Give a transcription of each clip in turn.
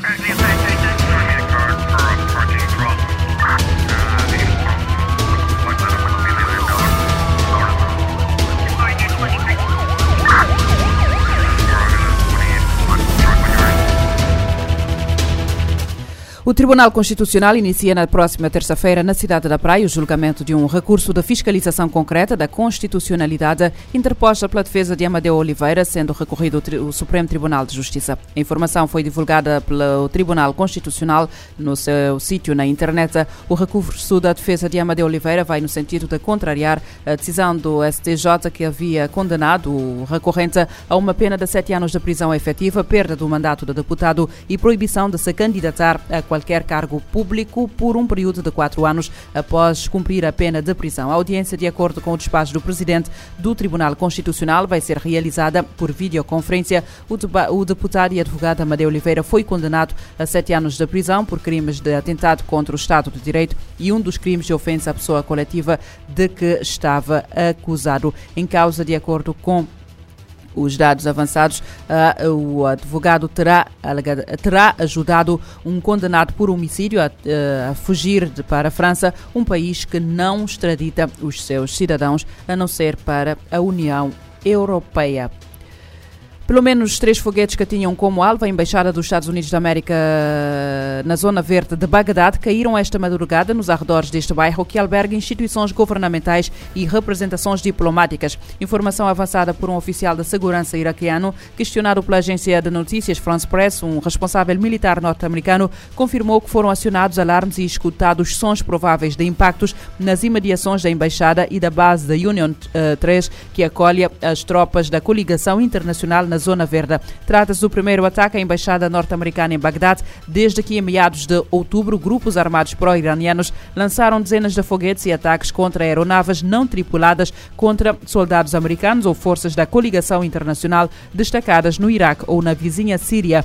Right, O Tribunal Constitucional inicia na próxima terça-feira, na cidade da Praia, o julgamento de um recurso de fiscalização concreta da constitucionalidade interposta pela defesa de Amadeu Oliveira, sendo recorrido o Supremo Tribunal de Justiça. A informação foi divulgada pelo Tribunal Constitucional no seu sítio na internet. O recurso da defesa de Amadeu Oliveira vai no sentido de contrariar a decisão do STJ que havia condenado o recorrente a uma pena de sete anos de prisão efetiva, perda do mandato de deputado e proibição de se candidatar a qualquer cargo público por um período de quatro anos após cumprir a pena de prisão. A audiência, de acordo com o despacho do presidente do Tribunal Constitucional, vai ser realizada por videoconferência. O, deputado e advogado Amadeu Oliveira foi condenado a sete anos de prisão por crimes de atentado contra o Estado de Direito e um dos crimes de ofensa à pessoa coletiva de que estava acusado. Em causa, de acordo com os dados avançados, uh, o advogado terá, terá ajudado um condenado por homicídio a, uh, a fugir de, para a França, um país que não extradita os seus cidadãos, a não ser para a União Europeia. Pelo menos três foguetes que tinham como alvo a Embaixada dos Estados Unidos da América na zona verde de Bagdade caíram esta madrugada nos arredores deste bairro que alberga instituições governamentais e representações diplomáticas. Informação avançada por um oficial de segurança iraquiano, questionado pela agência de notícias France Press, um responsável militar norte-americano confirmou que foram acionados alarmes e escutados sons prováveis de impactos nas imediações da Embaixada e da base da Union uh, eh, 3, que acolhe as tropas da coligação internacional na Zona Verde. Trata-se do primeiro ataque à embaixada norte-americana em Bagdade desde que, em meados de outubro, grupos armados pró-iranianos lançaram dezenas de foguetes e ataques contra aeronaves não tripuladas contra soldados americanos ou forças da coligação internacional destacadas no Iraque ou na vizinha Síria.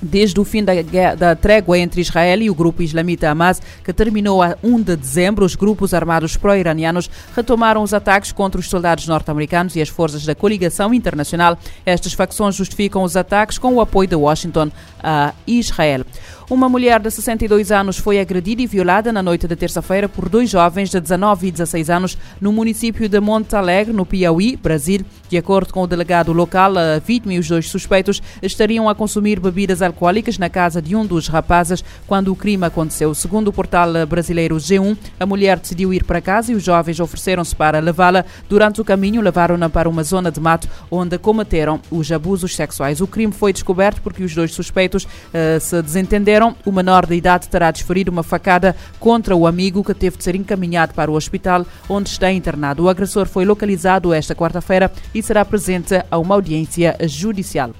Desde o fim da, da, trégua entre Israel e o grupo islamita Hamas, que terminou a 1 de dezembro, os grupos armados pró-iranianos retomaram os ataques contra os soldados norte-americanos e as forças da coligação internacional. Estas facções justificam os ataques com o apoio de Washington a Israel. Uma mulher de 62 anos foi agredida e violada na noite de terça-feira por dois jovens de 19 e 16 anos no município de Monte Alegre, no Piauí, Brasil. De acordo com o delegado local, a vítima e os dois suspeitos estariam a consumir bebidas alcoólicas na casa de um dos rapazes quando o crime aconteceu. Segundo o portal brasileiro G1, a mulher decidiu ir para casa e os jovens ofereceram-se para levá-la. Durante o caminho, levaram-na para uma zona de mato onde cometeram os abusos sexuais. O crime foi descoberto porque os dois suspeitos uh, se desentenderam o menor de idade terá desferido uma facada contra o amigo que teve de ser encaminhado para o hospital onde está internado. O agressor foi localizado esta quarta-feira e será presente a uma audiência judicial.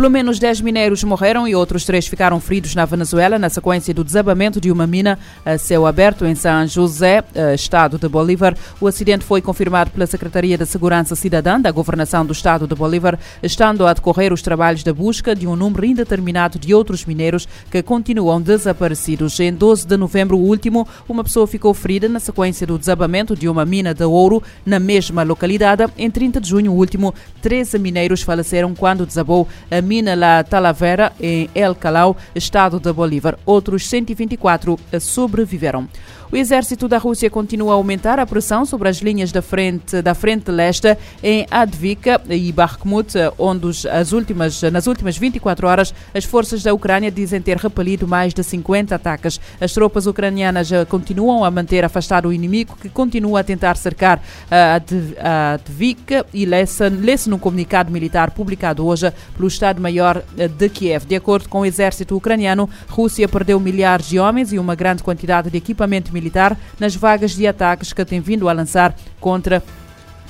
Pelo menos 10 mineiros morreram e outros três ficaram feridos na Venezuela na sequência do desabamento de uma mina a céu aberto em São José, eh, estado de Bolívar. O acidente foi confirmado pela Secretaria de Segurança Cidadã da Governação do Estado de Bolívar, estando a decorrer os trabalhos de busca de um número indeterminado de outros mineiros que continuam desaparecidos. Em 12 de novembro último, uma pessoa ficou ferida na sequência do desabamento de uma mina de ouro na mesma localidade. Em 30 de junho último, 13 mineiros faleceram quando desabou a mina La Talavera, em El Calau, estado de Bolívar. Outros 124 sobreviveram. O exército da Rússia continua a aumentar a pressão sobre as linhas da frente, da frente leste em Advika e Bakhmut, onde as últimas, nas últimas 24 horas as forças da Ucrânia dizem ter repelido mais de 50 ataques. As tropas ucranianas continuam a manter afastado o inimigo, que continua a tentar cercar a Advika e lê-se num comunicado militar publicado hoje pelo Estado-Maior de Kiev. De acordo com o exército ucraniano, Rússia perdeu milhares de homens e uma grande quantidade de equipamento militar militar nas vagas de ataques que tem vindo a lançar contra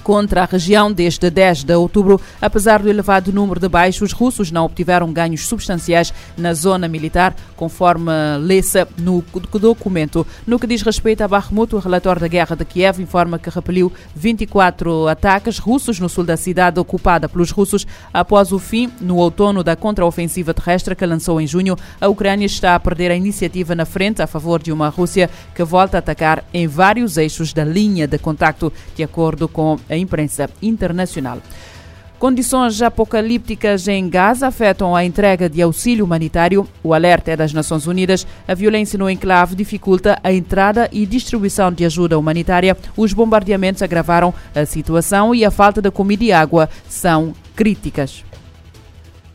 contra a região desde 10 de outubro. Apesar do elevado número de baixos, os russos não obtiveram ganhos substanciais na zona militar, conforme lê-se no documento. No que diz respeito a Bakhmut, o relatório da guerra de Kiev informa que repeliu 24 ataques russos no sul da cidade ocupada pelos russos após o fim, no outono, da contraofensiva terrestre que lançou em junho. A Ucrânia está a perder a iniciativa na frente a favor de uma Rússia que volta a atacar em vários eixos da linha de contacto, de acordo com a imprensa internacional. Condições apocalípticas em Gaza afetam a entrega de auxílio humanitário. O alerta é das Nações Unidas. A violência no enclave dificulta a entrada e distribuição de ajuda humanitária. Os bombardeamentos agravaram a situação e a falta de comida e água são críticas.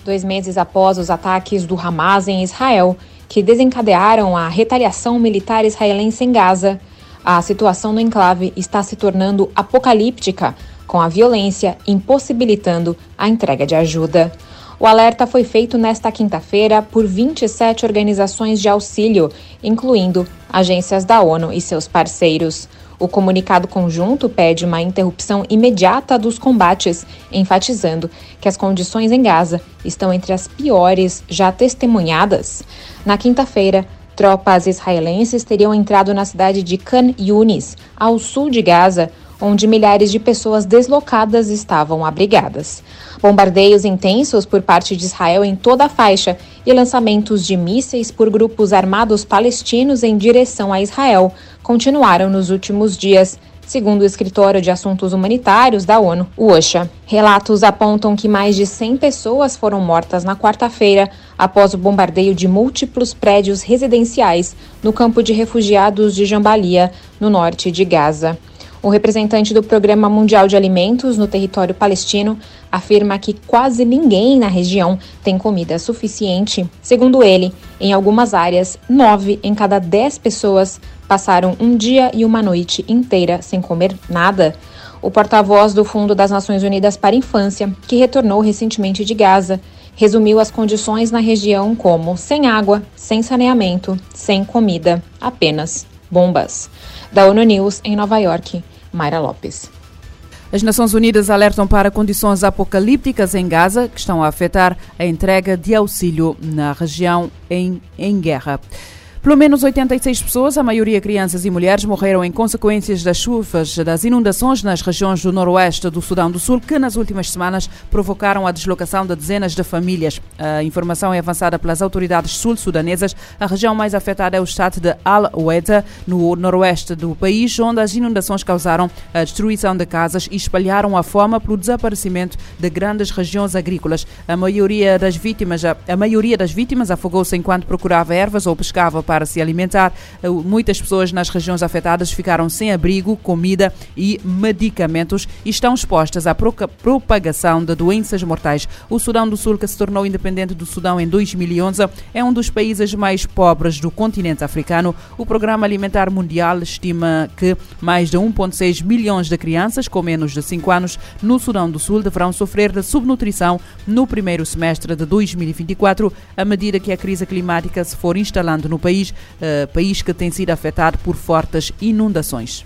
Dois meses após os ataques do Hamas em Israel, que desencadearam a retaliação militar israelense em Gaza, a situação no enclave está se tornando apocalíptica, com a violência impossibilitando a entrega de ajuda. O alerta foi feito nesta quinta-feira por 27 organizações de auxílio, incluindo agências da ONU e seus parceiros. O comunicado conjunto pede uma interrupção imediata dos combates, enfatizando que as condições em Gaza estão entre as piores já testemunhadas. Na quinta-feira, tropas israelenses teriam entrado na cidade de Khan Yunis, ao sul de Gaza, onde milhares de pessoas deslocadas estavam abrigadas. Bombardeios intensos por parte de Israel em toda a faixa e lançamentos de mísseis por grupos armados palestinos em direção a Israel continuaram nos últimos dias, segundo o Escritório de Assuntos Humanitários da ONU, o OSHA. Relatos apontam que mais de 100 pessoas foram mortas na quarta-feira após o bombardeio de múltiplos prédios residenciais no campo de refugiados de Jambalia, no norte de Gaza. O representante do Programa Mundial de Alimentos no território palestino afirma que quase ninguém na região tem comida suficiente. Segundo ele, em algumas áreas, nove em cada dez pessoas passaram um dia e uma noite inteira sem comer nada. O porta-voz do Fundo das Nações Unidas para a Infância, que retornou recentemente de Gaza, resumiu as condições na região como sem água, sem saneamento, sem comida, apenas bombas. Da ONU News em Nova York. Mayra Lopes. As Nações Unidas alertam para condições apocalípticas em Gaza, que estão a afetar a entrega de auxílio na região em, em guerra. Pelo menos 86 pessoas, a maioria crianças e mulheres, morreram em consequências das chuvas, das inundações nas regiões do noroeste do Sudão do Sul, que nas últimas semanas provocaram a deslocação de dezenas de famílias. A informação é avançada pelas autoridades sul-sudanesas. A região mais afetada é o estado de Al-Weda, no noroeste do país, onde as inundações causaram a destruição de casas e espalharam a fome pelo desaparecimento de grandes regiões agrícolas. A maioria das vítimas, a, a maioria das vítimas afogou-se enquanto procurava ervas ou pescava para para se alimentar. Eh, muitas pessoas nas regiões afetadas ficaram sem abrigo, comida e medicamentos e estão expostas à propagação de doenças mortais. O Sudão do Sul, que se tornou independente do Sudão em 2011, é um dos países mais pobres do continente africano. O Programa Alimentar Mundial estima que mais de 1,6 milhões de crianças com menos de 5 anos no Sudão do Sul deverão sofrer de subnutrição no primeiro semestre de 2024, à medida que a crise climática se for instalando no país país, uh, país que tem sido afetado por fortes inundações.